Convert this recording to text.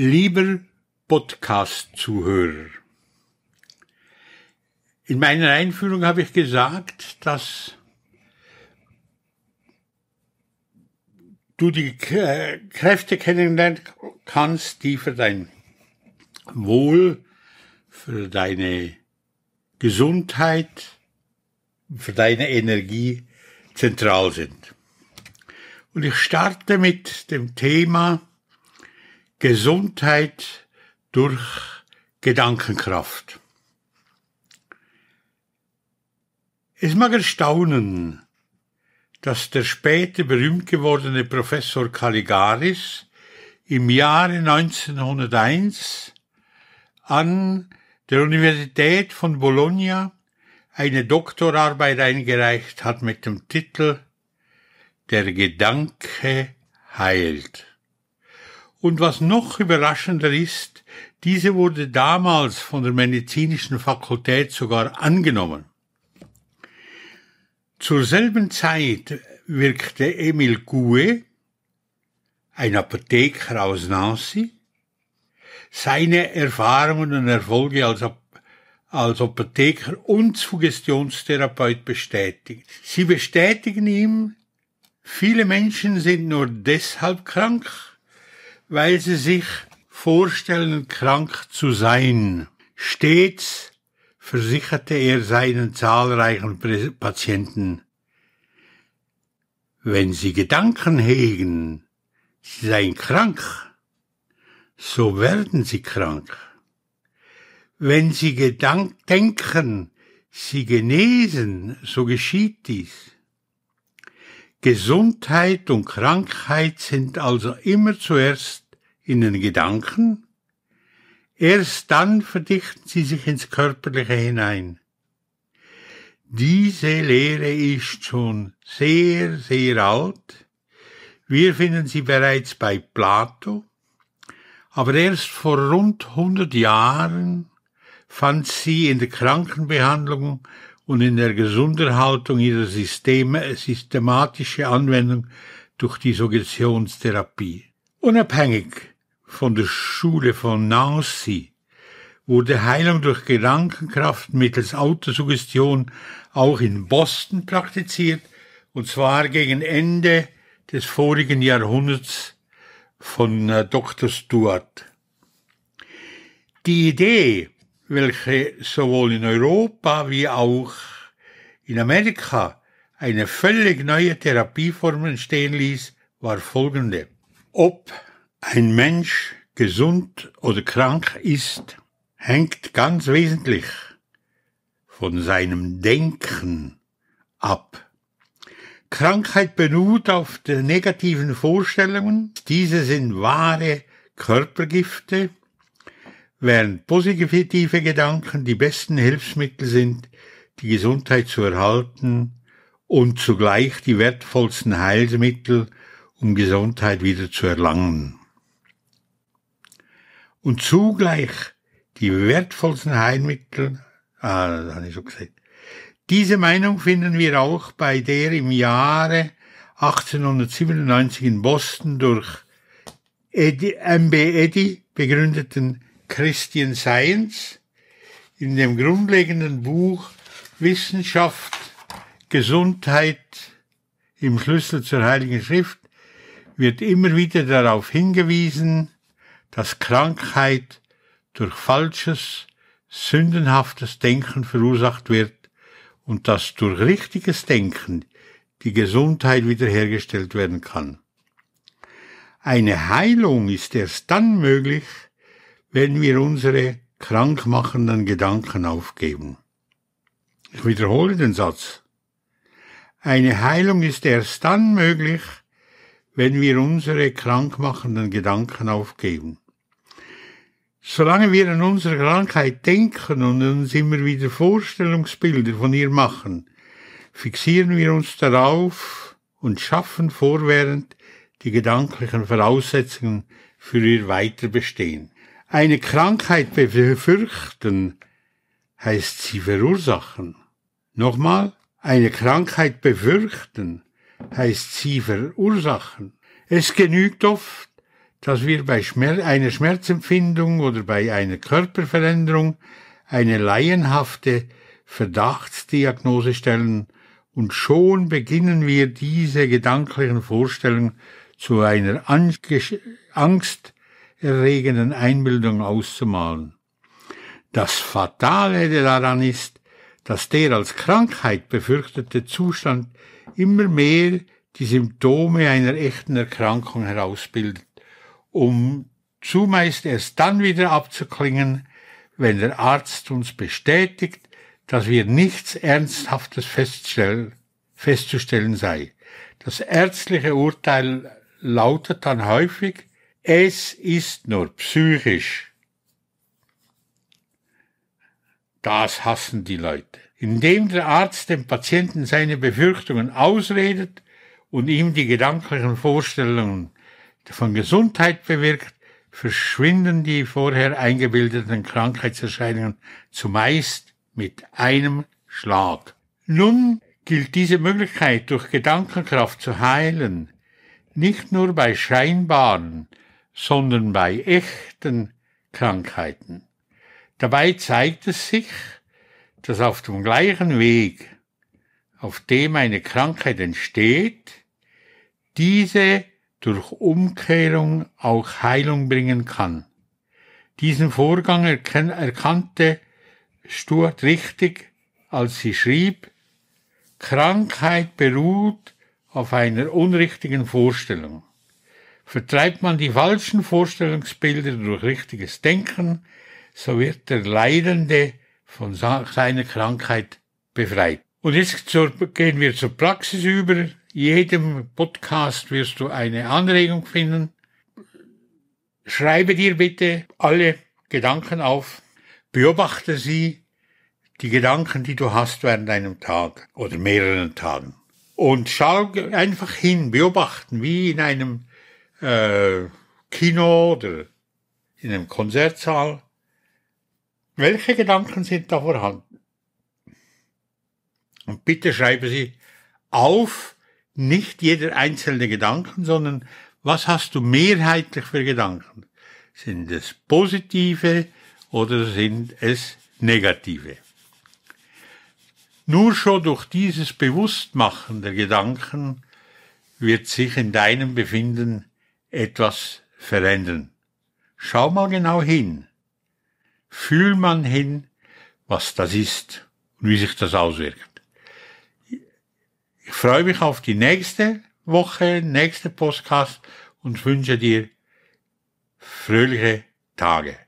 Lieber Podcast-Zuhörer, in meiner Einführung habe ich gesagt, dass du die Kräfte kennenlernen kannst, die für dein Wohl, für deine Gesundheit, für deine Energie zentral sind. Und ich starte mit dem Thema Gesundheit durch Gedankenkraft. Es mag erstaunen, dass der später berühmt gewordene Professor Caligaris im Jahre 1901 an der Universität von Bologna eine Doktorarbeit eingereicht hat mit dem Titel Der Gedanke heilt. Und was noch überraschender ist, diese wurde damals von der medizinischen Fakultät sogar angenommen. Zur selben Zeit wirkte Emil Gue, ein Apotheker aus Nancy, seine Erfahrungen und Erfolge als, als Apotheker und Suggestionstherapeut bestätigt. Sie bestätigen ihm, viele Menschen sind nur deshalb krank, weil sie sich vorstellen, krank zu sein. Stets versicherte er seinen zahlreichen Patienten, wenn sie Gedanken hegen, sie seien krank, so werden sie krank. Wenn sie Gedank denken, sie genesen, so geschieht dies. Gesundheit und Krankheit sind also immer zuerst in den Gedanken Erst dann verdichten sie sich ins Körperliche hinein. Diese Lehre ist schon sehr, sehr alt. Wir finden sie bereits bei Plato, aber erst vor rund 100 Jahren fand sie in der Krankenbehandlung und in der Gesunderhaltung ihrer Systeme systematische Anwendung durch die Suggestionstherapie. Unabhängig von der Schule von Nancy wurde Heilung durch Gedankenkraft mittels Autosuggestion auch in Boston praktiziert, und zwar gegen Ende des vorigen Jahrhunderts von äh, Dr. Stuart. Die Idee, welche sowohl in Europa wie auch in Amerika eine völlig neue Therapieform entstehen ließ, war folgende. Ob ein Mensch gesund oder krank ist, hängt ganz wesentlich von seinem Denken ab. Krankheit beruht auf den negativen Vorstellungen. Diese sind wahre Körpergifte, während positive Gedanken die besten Hilfsmittel sind, die Gesundheit zu erhalten und zugleich die wertvollsten Heilmittel, um Gesundheit wieder zu erlangen und zugleich die wertvollsten Heilmittel, ah, das habe ich schon gesagt. Diese Meinung finden wir auch bei der im Jahre 1897 in Boston durch Eddie, M.B. Eddy begründeten Christian Science in dem grundlegenden Buch Wissenschaft, Gesundheit im Schlüssel zur Heiligen Schrift wird immer wieder darauf hingewiesen, dass Krankheit durch falsches, sündenhaftes Denken verursacht wird und dass durch richtiges Denken die Gesundheit wiederhergestellt werden kann. Eine Heilung ist erst dann möglich, wenn wir unsere krankmachenden Gedanken aufgeben. Ich wiederhole den Satz. Eine Heilung ist erst dann möglich, wenn wir unsere krankmachenden Gedanken aufgeben. Solange wir an unsere Krankheit denken und uns immer wieder Vorstellungsbilder von ihr machen, fixieren wir uns darauf und schaffen vorwährend die gedanklichen Voraussetzungen für ihr Weiterbestehen. Eine Krankheit befürchten heißt sie verursachen. Nochmal, eine Krankheit befürchten heißt sie verursachen. Es genügt oft, dass wir bei Schmerz, einer Schmerzempfindung oder bei einer Körperveränderung eine laienhafte Verdachtsdiagnose stellen und schon beginnen wir diese gedanklichen Vorstellungen zu einer angsterregenden Einbildung auszumalen. Das Fatale daran ist, dass der als Krankheit befürchtete Zustand immer mehr die Symptome einer echten Erkrankung herausbildet, um zumeist erst dann wieder abzuklingen, wenn der Arzt uns bestätigt, dass wir nichts Ernsthaftes festzustellen sei. Das ärztliche Urteil lautet dann häufig, es ist nur psychisch. Das hassen die Leute. Indem der Arzt dem Patienten seine Befürchtungen ausredet und ihm die gedanklichen Vorstellungen von Gesundheit bewirkt, verschwinden die vorher eingebildeten Krankheitserscheinungen zumeist mit einem Schlag. Nun gilt diese Möglichkeit durch Gedankenkraft zu heilen, nicht nur bei scheinbaren, sondern bei echten Krankheiten. Dabei zeigt es sich, dass auf dem gleichen Weg, auf dem eine Krankheit entsteht, diese durch Umkehrung auch Heilung bringen kann. Diesen Vorgang erkannte Stuart richtig, als sie schrieb, Krankheit beruht auf einer unrichtigen Vorstellung. Vertreibt man die falschen Vorstellungsbilder durch richtiges Denken, so wird der Leidende von seiner Krankheit befreit. Und jetzt gehen wir zur Praxis über. Jedem Podcast wirst du eine Anregung finden. Schreibe dir bitte alle Gedanken auf, beobachte sie, die Gedanken, die du hast während einem Tag oder mehreren Tagen. Und schau einfach hin, beobachten, wie in einem äh, Kino oder in einem Konzertsaal. Welche Gedanken sind da vorhanden? Und bitte schreibe sie auf, nicht jeder einzelne Gedanken, sondern was hast du mehrheitlich für Gedanken? Sind es positive oder sind es negative? Nur schon durch dieses Bewusstmachen der Gedanken wird sich in deinem Befinden etwas verändern. Schau mal genau hin. Fühl man hin, was das ist und wie sich das auswirkt. Ich freue mich auf die nächste Woche, nächste Podcast und wünsche dir fröhliche Tage.